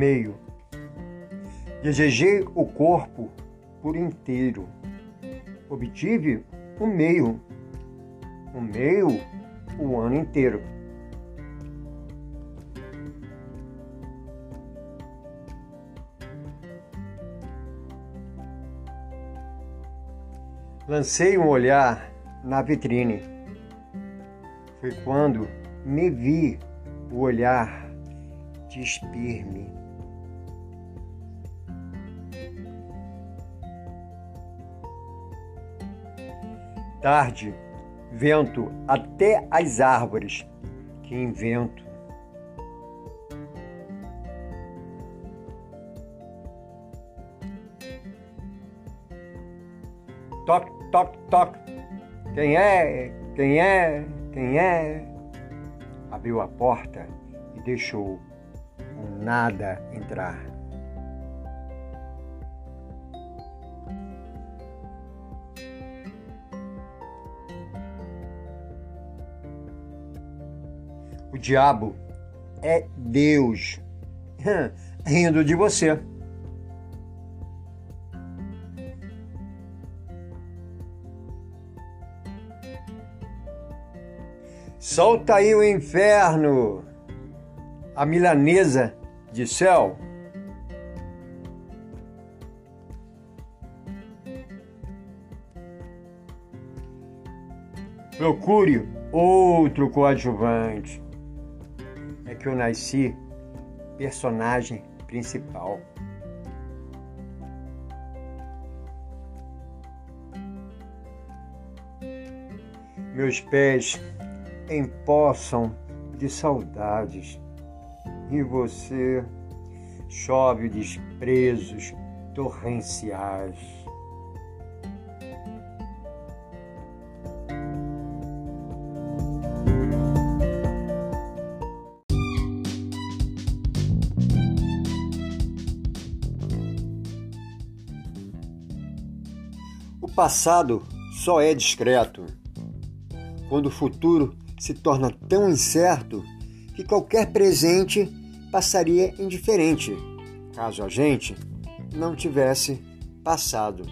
meio. Desejei o corpo por inteiro. Obtive o meio. O meio o ano inteiro. Lancei um olhar na vitrine. Foi quando me vi o olhar despir-me. Tarde, vento até as árvores, que invento. Toque, toque, toque. Quem é? Quem é? Quem é? Abriu a porta e deixou um nada entrar. O diabo é Deus rindo de você. Solta aí o inferno, a milanesa de céu. Procure outro coadjuvante. É que eu nasci personagem principal. Meus pés empossam de saudades e você chove desprezos torrenciais. Passado só é discreto quando o futuro se torna tão incerto que qualquer presente passaria indiferente caso a gente não tivesse passado.